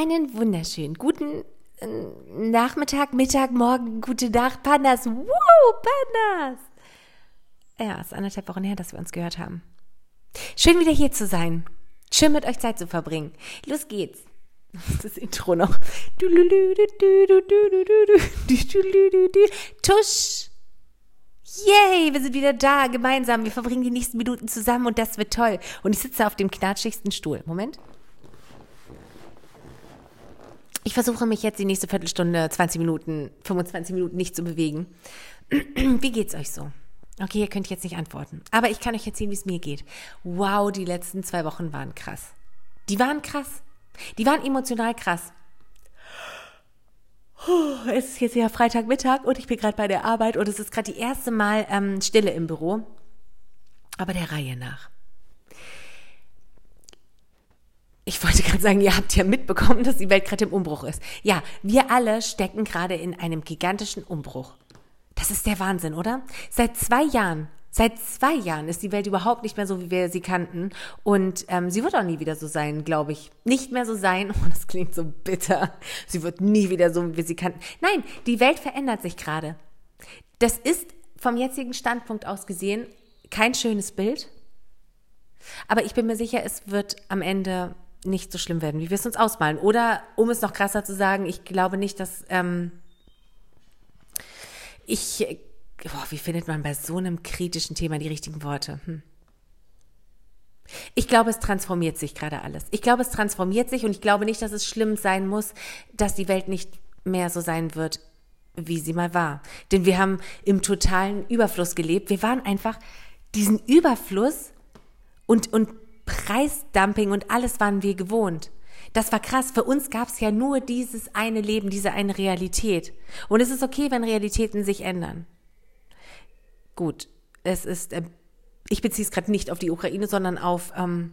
Einen wunderschönen guten äh, Nachmittag, Mittag, Morgen, gute Nacht, Pandas. Woo, Pandas! Ja, es ist anderthalb Wochen her, dass wir uns gehört haben. Schön wieder hier zu sein. Schön mit euch Zeit zu verbringen. Los geht's. Das Intro noch. Tusch. Yay, wir sind wieder da, gemeinsam. Wir verbringen die nächsten Minuten zusammen und das wird toll. Und ich sitze auf dem knatschigsten Stuhl. Moment. Ich versuche mich jetzt die nächste Viertelstunde, 20 Minuten, 25 Minuten nicht zu bewegen. Wie geht's euch so? Okay, ihr könnt jetzt nicht antworten. Aber ich kann euch erzählen, wie es mir geht. Wow, die letzten zwei Wochen waren krass. Die waren krass. Die waren emotional krass. Es ist jetzt ja Freitagmittag und ich bin gerade bei der Arbeit und es ist gerade die erste Mal ähm, Stille im Büro. Aber der Reihe nach. Ich wollte gerade sagen, ihr habt ja mitbekommen, dass die Welt gerade im Umbruch ist. Ja, wir alle stecken gerade in einem gigantischen Umbruch. Das ist der Wahnsinn, oder? Seit zwei Jahren, seit zwei Jahren ist die Welt überhaupt nicht mehr so, wie wir sie kannten. Und ähm, sie wird auch nie wieder so sein, glaube ich. Nicht mehr so sein. Oh, das klingt so bitter. Sie wird nie wieder so, wie wir sie kannten. Nein, die Welt verändert sich gerade. Das ist vom jetzigen Standpunkt aus gesehen kein schönes Bild. Aber ich bin mir sicher, es wird am Ende nicht so schlimm werden, wie wir es uns ausmalen. Oder um es noch krasser zu sagen, ich glaube nicht, dass ähm, ich, boah, wie findet man bei so einem kritischen Thema die richtigen Worte? Hm. Ich glaube, es transformiert sich gerade alles. Ich glaube, es transformiert sich und ich glaube nicht, dass es schlimm sein muss, dass die Welt nicht mehr so sein wird, wie sie mal war. Denn wir haben im totalen Überfluss gelebt. Wir waren einfach diesen Überfluss und, und Preisdumping und alles waren wir gewohnt. Das war krass. Für uns gab es ja nur dieses eine Leben, diese eine Realität. Und es ist okay, wenn Realitäten sich ändern. Gut, es ist, äh, ich beziehe es gerade nicht auf die Ukraine, sondern auf, ähm,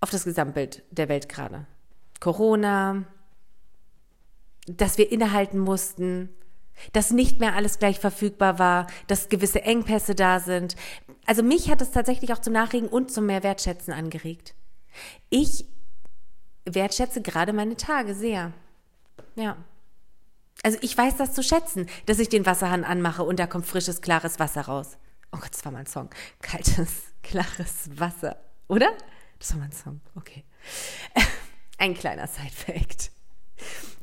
auf das Gesamtbild der Welt gerade. Corona, dass wir innehalten mussten, dass nicht mehr alles gleich verfügbar war, dass gewisse Engpässe da sind. Also mich hat es tatsächlich auch zum Nachregen und zum mehr Wertschätzen angeregt. Ich wertschätze gerade meine Tage sehr. Ja. Also ich weiß das zu schätzen, dass ich den Wasserhahn anmache und da kommt frisches, klares Wasser raus. Oh Gott, das war mein Song. Kaltes, klares Wasser. Oder? Das war mein Song. Okay. Ein kleiner Side-Fact.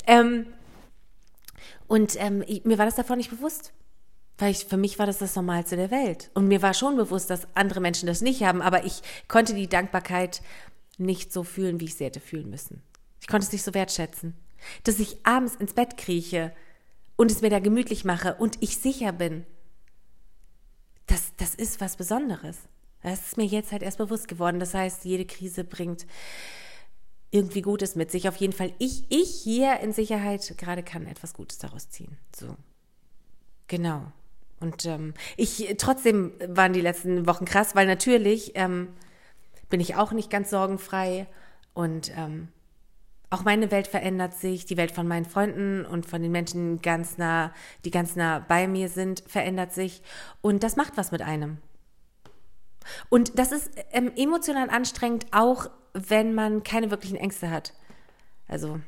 Ähm, und ähm, mir war das davor nicht bewusst. Weil ich, für mich war das das Normalste der Welt. Und mir war schon bewusst, dass andere Menschen das nicht haben, aber ich konnte die Dankbarkeit nicht so fühlen, wie ich sie hätte fühlen müssen. Ich konnte es nicht so wertschätzen. Dass ich abends ins Bett krieche und es mir da gemütlich mache und ich sicher bin, das, das ist was Besonderes. Das ist mir jetzt halt erst bewusst geworden. Das heißt, jede Krise bringt irgendwie Gutes mit sich. Auf jeden Fall, ich, ich hier in Sicherheit gerade kann etwas Gutes daraus ziehen. So. Genau. Und ähm, ich trotzdem waren die letzten Wochen krass, weil natürlich ähm, bin ich auch nicht ganz sorgenfrei und ähm, auch meine Welt verändert sich, die Welt von meinen Freunden und von den Menschen ganz nah, die ganz nah bei mir sind, verändert sich und das macht was mit einem. Und das ist ähm, emotional anstrengend, auch wenn man keine wirklichen Ängste hat. Also,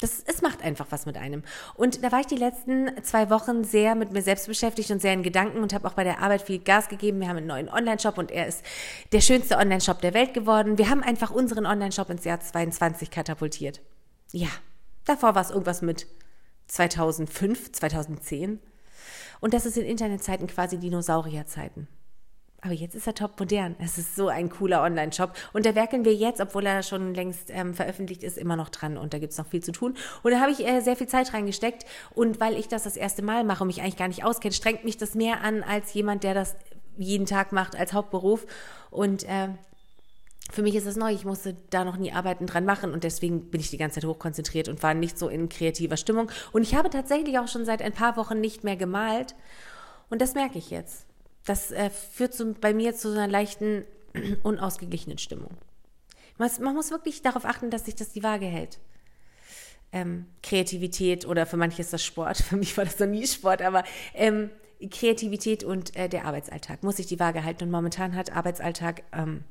das, es macht einfach was mit einem. Und da war ich die letzten zwei Wochen sehr mit mir selbst beschäftigt und sehr in Gedanken und habe auch bei der Arbeit viel Gas gegeben. Wir haben einen neuen Online-Shop und er ist der schönste Online-Shop der Welt geworden. Wir haben einfach unseren Online-Shop ins Jahr 22 katapultiert. Ja, davor war es irgendwas mit 2005, 2010. Und das ist in Internetzeiten quasi Dinosaurierzeiten. Aber jetzt ist er top modern. Es ist so ein cooler Online-Shop. Und da werkeln wir jetzt, obwohl er schon längst ähm, veröffentlicht ist, immer noch dran. Und da gibt es noch viel zu tun. Und da habe ich äh, sehr viel Zeit reingesteckt. Und weil ich das das erste Mal mache und mich eigentlich gar nicht auskenne, strengt mich das mehr an als jemand, der das jeden Tag macht als Hauptberuf. Und äh, für mich ist das neu. Ich musste da noch nie Arbeiten dran machen und deswegen bin ich die ganze Zeit hochkonzentriert und war nicht so in kreativer Stimmung. Und ich habe tatsächlich auch schon seit ein paar Wochen nicht mehr gemalt. Und das merke ich jetzt. Das äh, führt zu, bei mir zu einer leichten, unausgeglichenen Stimmung. Man, man, muss wirklich darauf achten, dass sich das die Waage hält. Ähm, Kreativität oder für manche ist das Sport, für mich war das noch nie Sport, aber ähm, Kreativität und äh, der Arbeitsalltag muss sich die Waage halten. Und momentan hat Arbeitsalltag ähm,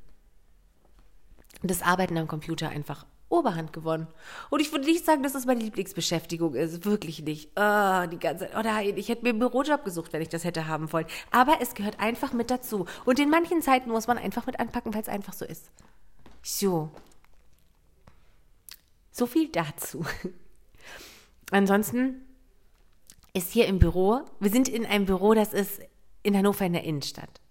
das Arbeiten am Computer einfach Oberhand gewonnen. Und ich würde nicht sagen, dass das meine Lieblingsbeschäftigung ist. Wirklich nicht. Oh, die ganze Zeit. Oh nein, ich hätte mir einen Bürojob gesucht, wenn ich das hätte haben wollen. Aber es gehört einfach mit dazu. Und in manchen Zeiten muss man einfach mit anpacken, weil es einfach so ist. So. So viel dazu. Ansonsten ist hier im Büro, wir sind in einem Büro, das ist in Hannover in der Innenstadt.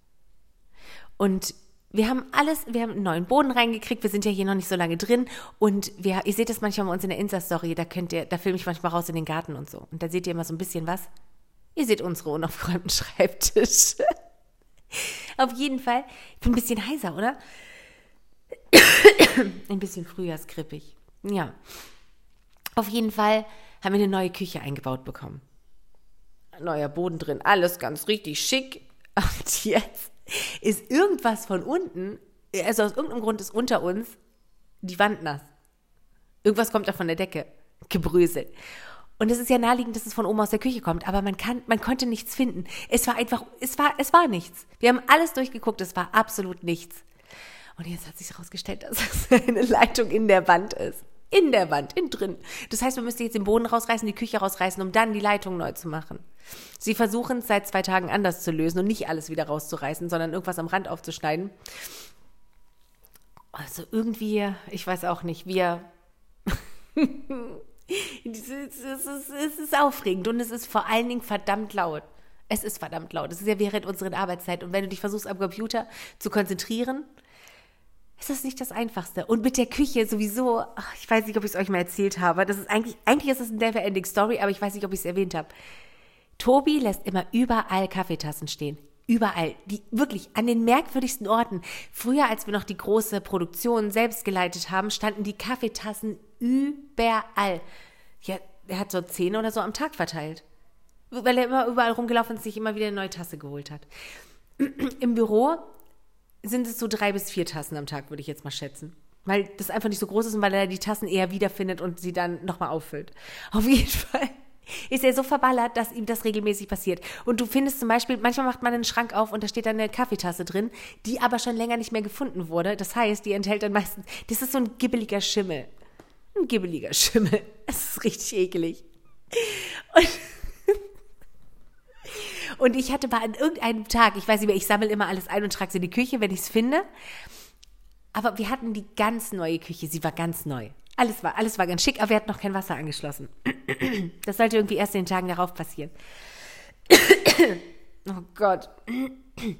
Und wir haben alles, wir haben einen neuen Boden reingekriegt, wir sind ja hier noch nicht so lange drin und wir, ihr seht das manchmal bei uns in der Insta-Story, da könnt ihr, da filme ich manchmal raus in den Garten und so. Und da seht ihr immer so ein bisschen was. Ihr seht unsere unaufgeräumten Schreibtische. Auf jeden Fall, ich bin ein bisschen heiser, oder? ein bisschen frühjahrskrippig. Ja. Auf jeden Fall haben wir eine neue Küche eingebaut bekommen. Neuer Boden drin, alles ganz richtig schick. Und jetzt ist irgendwas von unten, also aus irgendeinem Grund ist unter uns die Wand nass. Irgendwas kommt da von der Decke, gebröselt. Und es ist ja naheliegend, dass es von oben aus der Küche kommt, aber man kann, man konnte nichts finden. Es war einfach, es war, es war nichts. Wir haben alles durchgeguckt, es war absolut nichts. Und jetzt hat sich herausgestellt, dass es eine Leitung in der Wand ist. In der Wand, innen drin. Das heißt, man müsste jetzt den Boden rausreißen, die Küche rausreißen, um dann die Leitung neu zu machen. Sie versuchen es seit zwei Tagen anders zu lösen und nicht alles wieder rauszureißen, sondern irgendwas am Rand aufzuschneiden. Also irgendwie, ich weiß auch nicht, wir. es, ist, es ist aufregend und es ist vor allen Dingen verdammt laut. Es ist verdammt laut. Es ist ja während unserer Arbeitszeit. Und wenn du dich versuchst, am Computer zu konzentrieren, ist das nicht das Einfachste. Und mit der Küche sowieso, ach, ich weiß nicht, ob ich es euch mal erzählt habe. Das ist eigentlich, eigentlich ist es eine Never-Ending Story, aber ich weiß nicht, ob ich es erwähnt habe. Tobi lässt immer überall Kaffeetassen stehen. Überall. Die, wirklich, an den merkwürdigsten Orten. Früher, als wir noch die große Produktion selbst geleitet haben, standen die Kaffeetassen überall. Ja, er hat so zehn oder so am Tag verteilt. Weil er immer überall rumgelaufen ist und sich immer wieder eine neue Tasse geholt hat. Im Büro sind es so drei bis vier Tassen am Tag, würde ich jetzt mal schätzen. Weil das einfach nicht so groß ist und weil er die Tassen eher wiederfindet und sie dann nochmal auffüllt. Auf jeden Fall ist er so verballert, dass ihm das regelmäßig passiert. Und du findest zum Beispiel, manchmal macht man einen Schrank auf und da steht dann eine Kaffeetasse drin, die aber schon länger nicht mehr gefunden wurde. Das heißt, die enthält dann meistens, das ist so ein gibbeliger Schimmel. Ein gibbeliger Schimmel. Es ist richtig ekelig. Und und ich hatte mal an irgendeinem Tag, ich weiß nicht mehr, ich sammle immer alles ein und trage es in die Küche, wenn ich es finde. Aber wir hatten die ganz neue Küche, sie war ganz neu. Alles war, alles war ganz schick, aber wir hatten noch kein Wasser angeschlossen. Das sollte irgendwie erst in den Tagen darauf passieren. Oh Gott.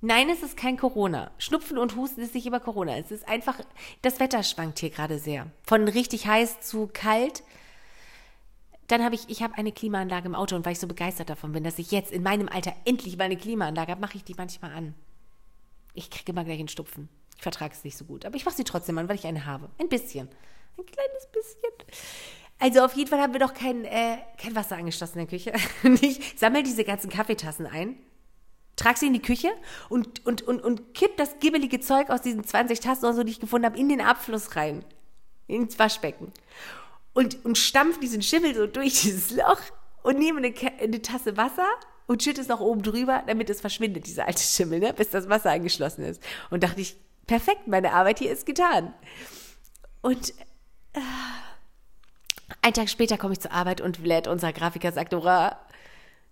Nein, es ist kein Corona. Schnupfen und Husten ist nicht immer Corona. Es ist einfach, das Wetter schwankt hier gerade sehr. Von richtig heiß zu kalt. Dann habe ich, ich habe eine Klimaanlage im Auto und weil ich so begeistert davon bin, dass ich jetzt in meinem Alter endlich mal eine Klimaanlage habe, mache ich die manchmal an. Ich kriege immer gleich einen Stupfen. Ich vertrage es nicht so gut. Aber ich mache sie trotzdem an, weil ich eine habe. Ein bisschen. Ein kleines bisschen. Also auf jeden Fall haben wir doch kein, äh, kein Wasser angeschlossen in der Küche. Und ich sammle diese ganzen Kaffeetassen ein, trage sie in die Küche und, und, und, und kipp das gibbelige Zeug aus diesen 20 Tassen oder so, die ich gefunden habe, in den Abfluss rein. Ins Waschbecken und, und stampf diesen Schimmel so durch dieses Loch und nehme eine, eine Tasse Wasser und schütte es noch oben drüber, damit es verschwindet, dieser alte Schimmel, ne, bis das Wasser angeschlossen ist. Und dachte ich, perfekt, meine Arbeit hier ist getan. Und äh, ein Tag später komme ich zur Arbeit und lädt unser Grafiker sagt, Dora,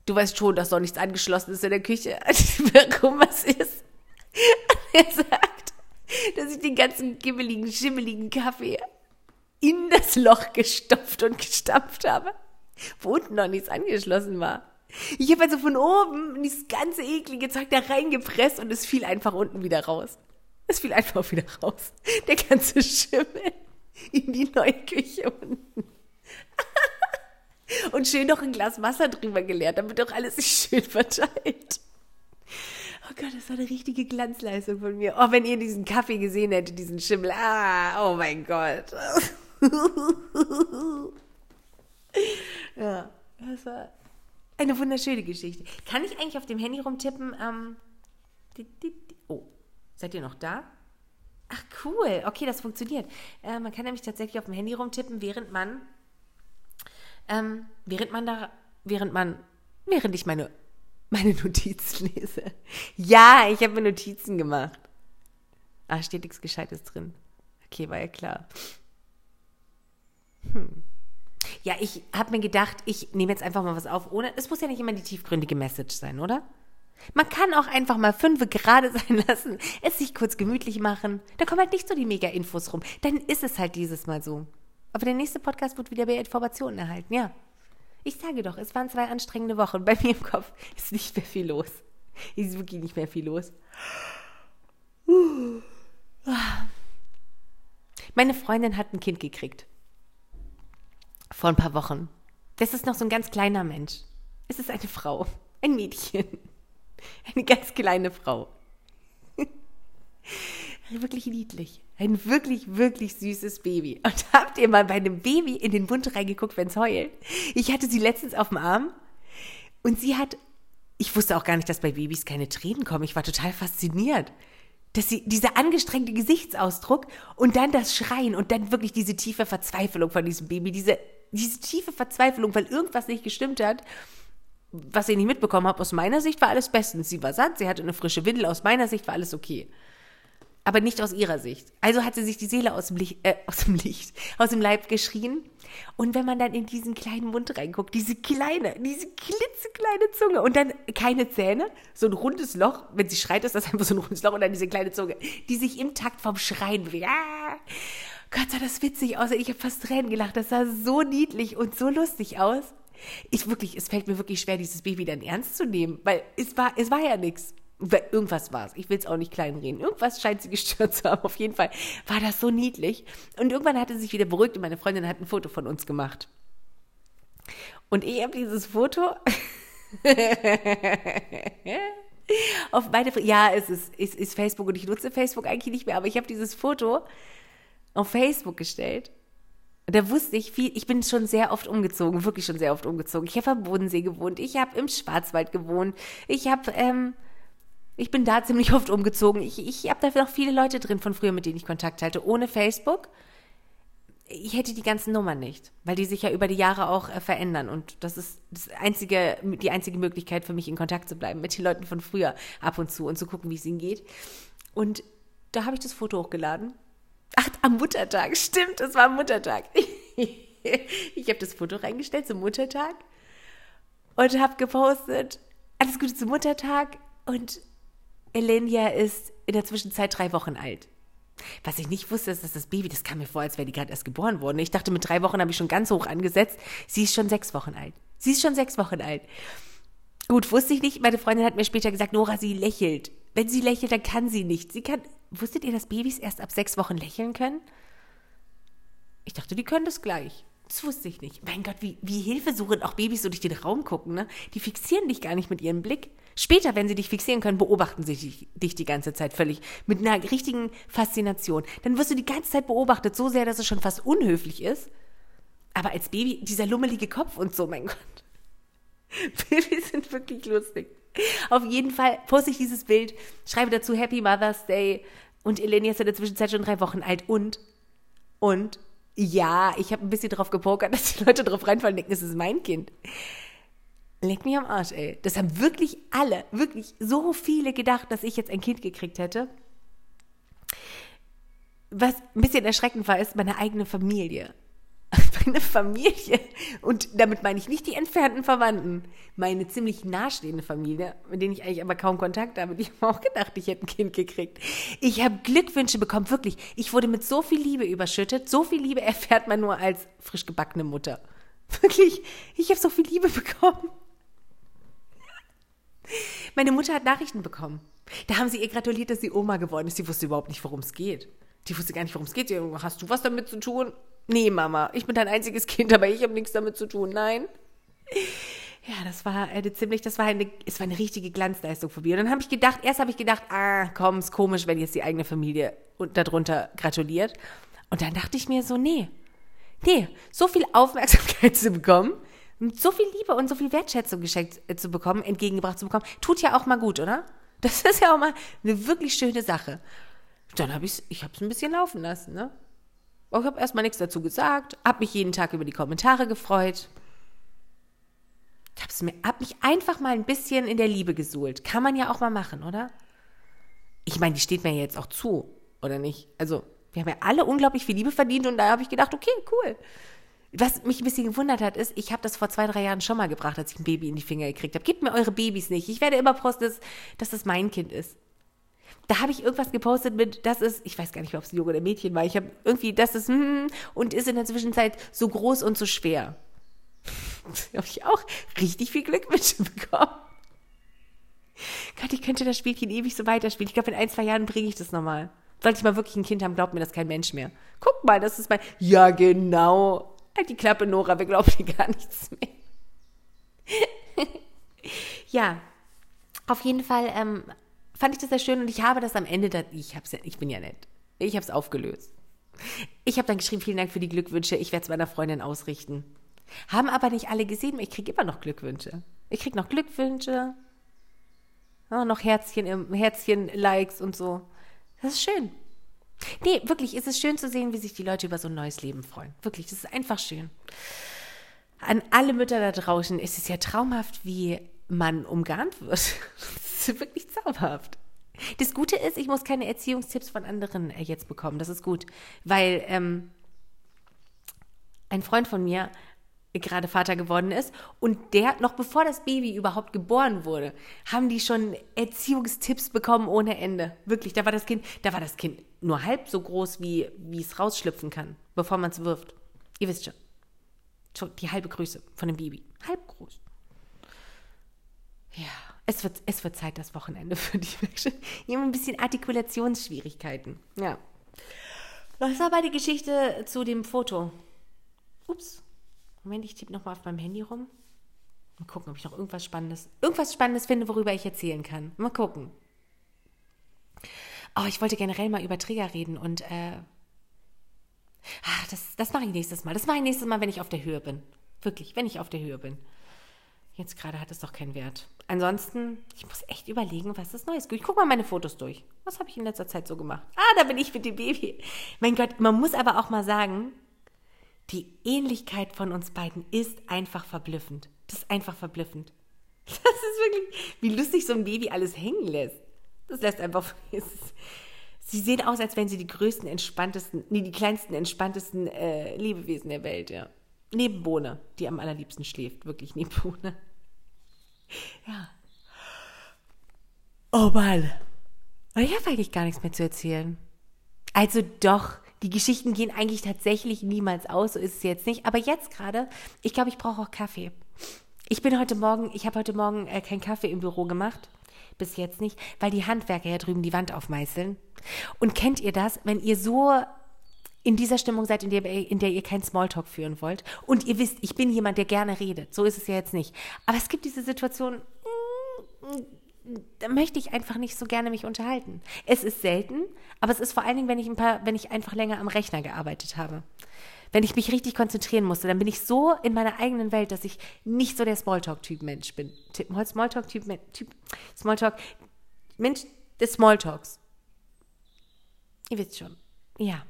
du weißt schon, dass noch nichts angeschlossen ist in der Küche. Warum was ist? er sagt, dass ich den ganzen gibbeligen, schimmeligen Kaffee in das Loch gestopft und gestampft habe, wo unten noch nichts angeschlossen war. Ich habe also von oben dieses ganze eklige Zeug da reingepresst und es fiel einfach unten wieder raus. Es fiel einfach wieder raus. Der ganze Schimmel in die neue Küche unten. und schön noch ein Glas Wasser drüber geleert, damit auch alles sich schön verteilt. Oh Gott, das war eine richtige Glanzleistung von mir. Oh, wenn ihr diesen Kaffee gesehen hättet, diesen Schimmel. Ah, oh mein Gott. ja, das war eine wunderschöne Geschichte. Kann ich eigentlich auf dem Handy rumtippen? Ähm, oh, seid ihr noch da? Ach cool, okay, das funktioniert. Äh, man kann nämlich tatsächlich auf dem Handy rumtippen, während man, ähm, während man da, während man, während ich meine, meine Notizen lese. Ja, ich habe mir Notizen gemacht. Ah, steht nichts Gescheites drin. Okay, war ja klar. Hm. Ja, ich habe mir gedacht, ich nehme jetzt einfach mal was auf, ohne. Es muss ja nicht immer die tiefgründige Message sein, oder? Man kann auch einfach mal fünf gerade sein lassen, es sich kurz gemütlich machen. Da kommen halt nicht so die Mega-Infos rum. Dann ist es halt dieses Mal so. Aber der nächste Podcast wird wieder mehr Informationen erhalten, ja. Ich sage doch, es waren zwei anstrengende Wochen. Bei mir im Kopf ist nicht mehr viel los. Ist wirklich nicht mehr viel los. Meine Freundin hat ein Kind gekriegt. Vor ein paar Wochen. Das ist noch so ein ganz kleiner Mensch. Es ist eine Frau. Ein Mädchen. Eine ganz kleine Frau. wirklich niedlich. Ein wirklich, wirklich süßes Baby. Und habt ihr mal bei einem Baby in den Mund reingeguckt, wenn es heult? Ich hatte sie letztens auf dem Arm und sie hat, ich wusste auch gar nicht, dass bei Babys keine Tränen kommen. Ich war total fasziniert. Dass sie, dieser angestrengte Gesichtsausdruck und dann das Schreien und dann wirklich diese tiefe Verzweiflung von diesem Baby, diese, diese tiefe Verzweiflung, weil irgendwas nicht gestimmt hat was ich nicht mitbekommen habe, aus meiner Sicht war alles bestens. Sie war satt, sie hatte eine frische Windel, aus meiner Sicht war alles okay. Aber nicht aus ihrer Sicht. Also hat sie sich die Seele aus dem Licht, äh, aus dem Licht, aus dem Leib geschrien. Und wenn man dann in diesen kleinen Mund reinguckt, diese kleine, diese klitzekleine Zunge und dann keine Zähne, so ein rundes Loch, wenn sie schreit, ist das einfach so ein rundes Loch und dann diese kleine Zunge, die sich im Takt vom Schreien bewegt. Ah! Gott, sah das witzig aus. Ich habe fast Tränen gelacht. Das sah so niedlich und so lustig aus. Ich wirklich, es fällt mir wirklich schwer, dieses Baby dann ernst zu nehmen, weil es war, es war ja nichts. Irgendwas war es. Ich will es auch nicht kleinreden. Irgendwas scheint sie gestört zu haben. Auf jeden Fall war das so niedlich. Und irgendwann hatte sie sich wieder beruhigt und meine Freundin hat ein Foto von uns gemacht. Und ich habe dieses Foto auf meine, ja, es ist, es ist Facebook und ich nutze Facebook eigentlich nicht mehr, aber ich habe dieses Foto auf Facebook gestellt da wusste ich viel, ich bin schon sehr oft umgezogen, wirklich schon sehr oft umgezogen. Ich habe am Bodensee gewohnt, ich habe im Schwarzwald gewohnt, ich habe, ähm, ich bin da ziemlich oft umgezogen. Ich, ich habe da noch viele Leute drin von früher, mit denen ich Kontakt halte. Ohne Facebook, ich hätte die ganzen Nummern nicht, weil die sich ja über die Jahre auch äh, verändern. Und das ist das einzige, die einzige Möglichkeit für mich, in Kontakt zu bleiben mit den Leuten von früher ab und zu und zu gucken, wie es ihnen geht. Und da habe ich das Foto hochgeladen Ach, am Muttertag, stimmt, es war am Muttertag. ich habe das Foto reingestellt zum Muttertag und habe gepostet, alles Gute zum Muttertag und Elenia ist in der Zwischenzeit drei Wochen alt. Was ich nicht wusste, ist, dass das Baby, das kam mir vor, als wäre die gerade erst geboren worden. Ich dachte, mit drei Wochen habe ich schon ganz hoch angesetzt. Sie ist schon sechs Wochen alt. Sie ist schon sechs Wochen alt. Gut, wusste ich nicht. Meine Freundin hat mir später gesagt, Nora, sie lächelt. Wenn sie lächelt, dann kann sie nicht. Sie kann. Wusstet ihr, dass Babys erst ab sechs Wochen lächeln können? Ich dachte, die können das gleich. Das wusste ich nicht. Mein Gott, wie, wie hilfesuchend auch Babys so durch den Raum gucken, ne? Die fixieren dich gar nicht mit ihrem Blick. Später, wenn sie dich fixieren können, beobachten sie dich, dich die ganze Zeit völlig mit einer richtigen Faszination. Dann wirst du die ganze Zeit beobachtet, so sehr, dass es schon fast unhöflich ist. Aber als Baby, dieser lummelige Kopf und so, mein Gott. Babys sind wirklich lustig. Auf jeden Fall poste ich dieses Bild, schreibe dazu Happy Mother's Day und Eleni ist in der Zwischenzeit schon drei Wochen alt und, und, ja, ich habe ein bisschen drauf gepokert, dass die Leute drauf reinfallen und denken, es ist mein Kind. Leg mich am Arsch, ey. Das haben wirklich alle, wirklich so viele gedacht, dass ich jetzt ein Kind gekriegt hätte. Was ein bisschen erschreckend war, ist meine eigene Familie meine Familie, und damit meine ich nicht die entfernten Verwandten, meine ziemlich nahestehende Familie, mit denen ich eigentlich aber kaum Kontakt habe, die haben auch gedacht, ich hätte ein Kind gekriegt. Ich habe Glückwünsche bekommen, wirklich. Ich wurde mit so viel Liebe überschüttet. So viel Liebe erfährt man nur als frisch gebackene Mutter. Wirklich, ich habe so viel Liebe bekommen. Meine Mutter hat Nachrichten bekommen. Da haben sie ihr gratuliert, dass sie Oma geworden ist. Sie wusste überhaupt nicht, worum es geht. Die wusste gar nicht, worum es geht. Hast du was damit zu tun? Nee, Mama, ich bin dein einziges Kind, aber ich habe nichts damit zu tun. Nein. Ja, das war eine ziemlich, das war eine, es war eine richtige Glanzleistung von mir. Und dann habe ich gedacht, erst habe ich gedacht, ah, komm, ist komisch, wenn jetzt die eigene Familie darunter gratuliert. Und dann dachte ich mir so, nee, nee, so viel Aufmerksamkeit zu bekommen, so viel Liebe und so viel Wertschätzung geschenkt äh, zu bekommen, entgegengebracht zu bekommen, tut ja auch mal gut, oder? Das ist ja auch mal eine wirklich schöne Sache. Dann habe ich ich habe es ein bisschen laufen lassen, ne? Ich habe erstmal nichts dazu gesagt, habe mich jeden Tag über die Kommentare gefreut. Ich mir, hab mich einfach mal ein bisschen in der Liebe gesuhlt. Kann man ja auch mal machen, oder? Ich meine, die steht mir jetzt auch zu. oder nicht? Also, wir haben ja alle unglaublich viel Liebe verdient und da habe ich gedacht, okay, cool. Was mich ein bisschen gewundert hat, ist, ich habe das vor zwei, drei Jahren schon mal gebracht, als ich ein Baby in die Finger gekriegt habe. Gebt mir eure Babys nicht. Ich werde immer posten, dass, dass das mein Kind ist. Da habe ich irgendwas gepostet mit, das ist, ich weiß gar nicht mehr, ob es ein Junge oder Mädchen war. Ich habe irgendwie, das ist, hm, und ist in der Zwischenzeit so groß und so schwer. Da habe ich auch richtig viel Glückwünsche bekommen. Gott, ich könnte das Spielchen ewig so weiterspielen. Ich glaube, in ein, zwei Jahren bringe ich das nochmal. Sollte ich mal wirklich ein Kind haben, glaubt mir das kein Mensch mehr. Guck mal, das ist mein. Ja, genau. Halt die Klappe, Nora, wir glauben dir gar nichts mehr. ja, auf jeden Fall ähm, fand ich das sehr schön und ich habe das am Ende, da, ich, hab's ja, ich bin ja nett, ich habe es aufgelöst. Ich habe dann geschrieben, vielen Dank für die Glückwünsche, ich werde es meiner Freundin ausrichten. Haben aber nicht alle gesehen, ich kriege immer noch Glückwünsche. Ich kriege noch Glückwünsche, ja, noch Herzchen, Herzchen, Likes und so. Das ist schön. Nee, wirklich, ist es schön zu sehen, wie sich die Leute über so ein neues Leben freuen. Wirklich, das ist einfach schön. An alle Mütter da draußen ist es ja traumhaft, wie man umgarnt wird. Ist wirklich zauberhaft. Das Gute ist, ich muss keine Erziehungstipps von anderen äh, jetzt bekommen. Das ist gut, weil ähm, ein Freund von mir gerade Vater geworden ist. Und der, noch bevor das Baby überhaupt geboren wurde, haben die schon Erziehungstipps bekommen ohne Ende. Wirklich, da war das Kind, da war das Kind nur halb so groß, wie, wie es rausschlüpfen kann, bevor man es wirft. Ihr wisst schon. Schon die halbe Größe von dem Baby. Halb groß. Ja, es wird, es wird Zeit, das Wochenende für Menschen. Die haben ein bisschen Artikulationsschwierigkeiten. Ja. Was war bei der Geschichte zu dem Foto? Ups. Moment, ich tippe nochmal auf meinem Handy rum. Mal gucken, ob ich noch irgendwas Spannendes, irgendwas Spannendes finde, worüber ich erzählen kann. Mal gucken. Oh, ich wollte generell mal über Trigger reden und äh, ach, das, das mache ich nächstes Mal. Das mache ich nächstes Mal, wenn ich auf der Höhe bin. Wirklich, wenn ich auf der Höhe bin. Jetzt gerade hat es doch keinen Wert. Ansonsten, ich muss echt überlegen, was ist Neues. Ich gucke mal meine Fotos durch. Was habe ich in letzter Zeit so gemacht? Ah, da bin ich mit dem Baby. Mein Gott, man muss aber auch mal sagen, die Ähnlichkeit von uns beiden ist einfach verblüffend. Das ist einfach verblüffend. Das ist wirklich, wie lustig so ein Baby alles hängen lässt. Das lässt einfach. sie sehen aus, als wären sie die größten, entspanntesten, nee, die kleinsten, entspanntesten äh, Lebewesen der Welt, ja. Neben Bohne, die am allerliebsten schläft. Wirklich neben Bohne. Ja. Oh Mann. Ich habe eigentlich gar nichts mehr zu erzählen. Also doch, die Geschichten gehen eigentlich tatsächlich niemals aus, so ist es jetzt nicht. Aber jetzt gerade, ich glaube, ich brauche auch Kaffee. Ich bin heute Morgen, ich habe heute Morgen äh, keinen Kaffee im Büro gemacht. Bis jetzt nicht, weil die Handwerker ja drüben die Wand aufmeißeln. Und kennt ihr das, wenn ihr so in dieser Stimmung seid, in der, in der ihr keinen Smalltalk führen wollt. Und ihr wisst, ich bin jemand, der gerne redet. So ist es ja jetzt nicht. Aber es gibt diese Situation, da möchte ich einfach nicht so gerne mich unterhalten. Es ist selten, aber es ist vor allen Dingen, wenn ich ein paar, wenn ich einfach länger am Rechner gearbeitet habe. Wenn ich mich richtig konzentrieren musste, dann bin ich so in meiner eigenen Welt, dass ich nicht so der Smalltalk-Typ Mensch bin. Smalltalk-Typ, Typ, Smalltalk, Mensch des Smalltalks. Ihr wisst schon. Ja.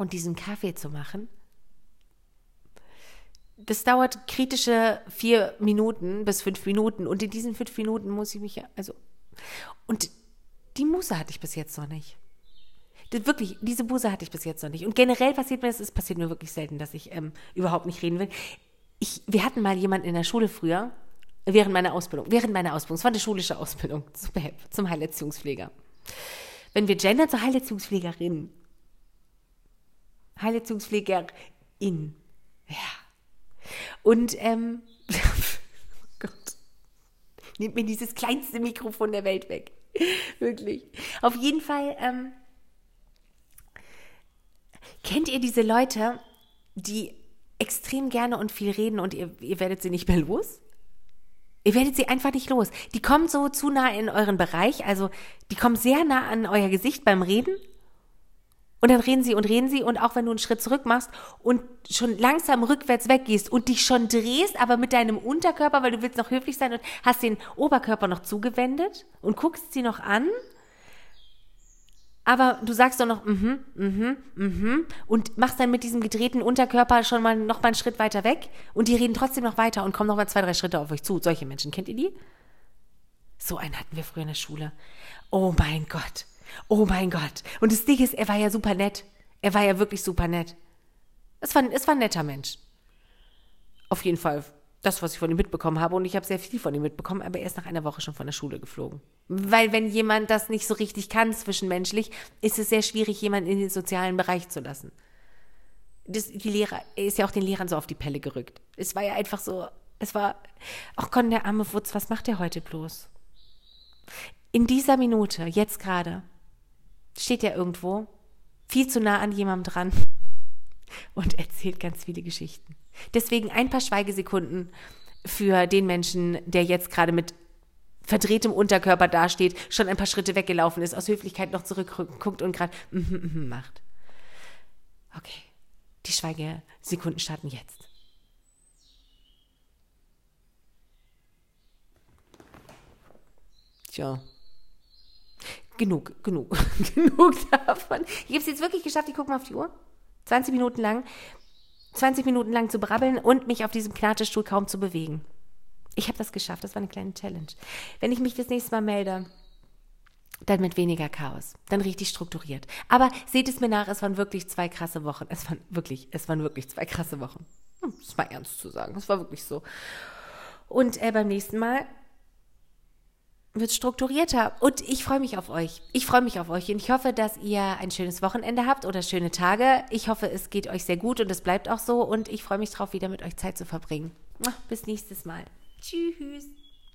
Und diesen Kaffee zu machen, das dauert kritische vier Minuten bis fünf Minuten. Und in diesen fünf Minuten muss ich mich, also, und die Muße hatte ich bis jetzt noch nicht. Das, wirklich, diese Muße hatte ich bis jetzt noch nicht. Und generell passiert mir das, es passiert mir wirklich selten, dass ich ähm, überhaupt nicht reden will. Ich, wir hatten mal jemanden in der Schule früher, während meiner Ausbildung, während meiner Ausbildung, es war eine schulische Ausbildung zum, zum Heilerziehungspfleger. Wenn wir gendern zur Heilerziehungspflegerin, Heilerziehungspflegerin, ja, und ähm, oh Gott, nimmt mir dieses kleinste Mikrofon der Welt weg. Wirklich. Auf jeden Fall, ähm, kennt ihr diese Leute, die extrem gerne und viel reden und ihr, ihr werdet sie nicht mehr los? Ihr werdet sie einfach nicht los. Die kommen so zu nah in euren Bereich, also die kommen sehr nah an euer Gesicht beim Reden und dann reden sie und reden sie und auch wenn du einen Schritt zurück machst und schon langsam rückwärts weggehst und dich schon drehst, aber mit deinem Unterkörper, weil du willst noch höflich sein und hast den Oberkörper noch zugewendet und guckst sie noch an, aber du sagst doch noch mhm, mhm, mhm und machst dann mit diesem gedrehten Unterkörper schon mal noch mal einen Schritt weiter weg und die reden trotzdem noch weiter und kommen noch mal zwei, drei Schritte auf euch zu. Solche Menschen, kennt ihr die? So einen hatten wir früher in der Schule. Oh mein Gott. Oh mein Gott. Und das Ding ist, er war ja super nett. Er war ja wirklich super nett. Es war, es war ein netter Mensch. Auf jeden Fall das, was ich von ihm mitbekommen habe. Und ich habe sehr viel von ihm mitbekommen, aber er ist nach einer Woche schon von der Schule geflogen. Weil wenn jemand das nicht so richtig kann zwischenmenschlich, ist es sehr schwierig, jemanden in den sozialen Bereich zu lassen. Das, die Lehrer, er ist ja auch den Lehrern so auf die Pelle gerückt. Es war ja einfach so, es war, ach Gott, der arme Wutz, was macht er heute bloß? In dieser Minute, jetzt gerade, steht er irgendwo, viel zu nah an jemandem dran und erzählt ganz viele Geschichten. Deswegen ein paar Schweigesekunden für den Menschen, der jetzt gerade mit verdrehtem Unterkörper dasteht, schon ein paar Schritte weggelaufen ist, aus Höflichkeit noch zurückguckt und gerade mm -hmm, mm macht. Okay, die Schweigesekunden starten jetzt. Tja. Genug, genug, genug davon. Ich habe es jetzt wirklich geschafft, ich gucke mal auf die Uhr. 20 Minuten lang 20 Minuten lang zu brabbeln und mich auf diesem Knattestuhl kaum zu bewegen. Ich habe das geschafft, das war eine kleine Challenge. Wenn ich mich das nächste Mal melde, dann mit weniger Chaos, dann richtig strukturiert. Aber seht es mir nach, es waren wirklich zwei krasse Wochen. Es waren wirklich, es waren wirklich zwei krasse Wochen. Hm, das war ernst zu sagen, es war wirklich so. Und äh, beim nächsten Mal wird strukturierter. Und ich freue mich auf euch. Ich freue mich auf euch und ich hoffe, dass ihr ein schönes Wochenende habt oder schöne Tage. Ich hoffe, es geht euch sehr gut und es bleibt auch so. Und ich freue mich darauf, wieder mit euch Zeit zu verbringen. Bis nächstes Mal. Tschüss.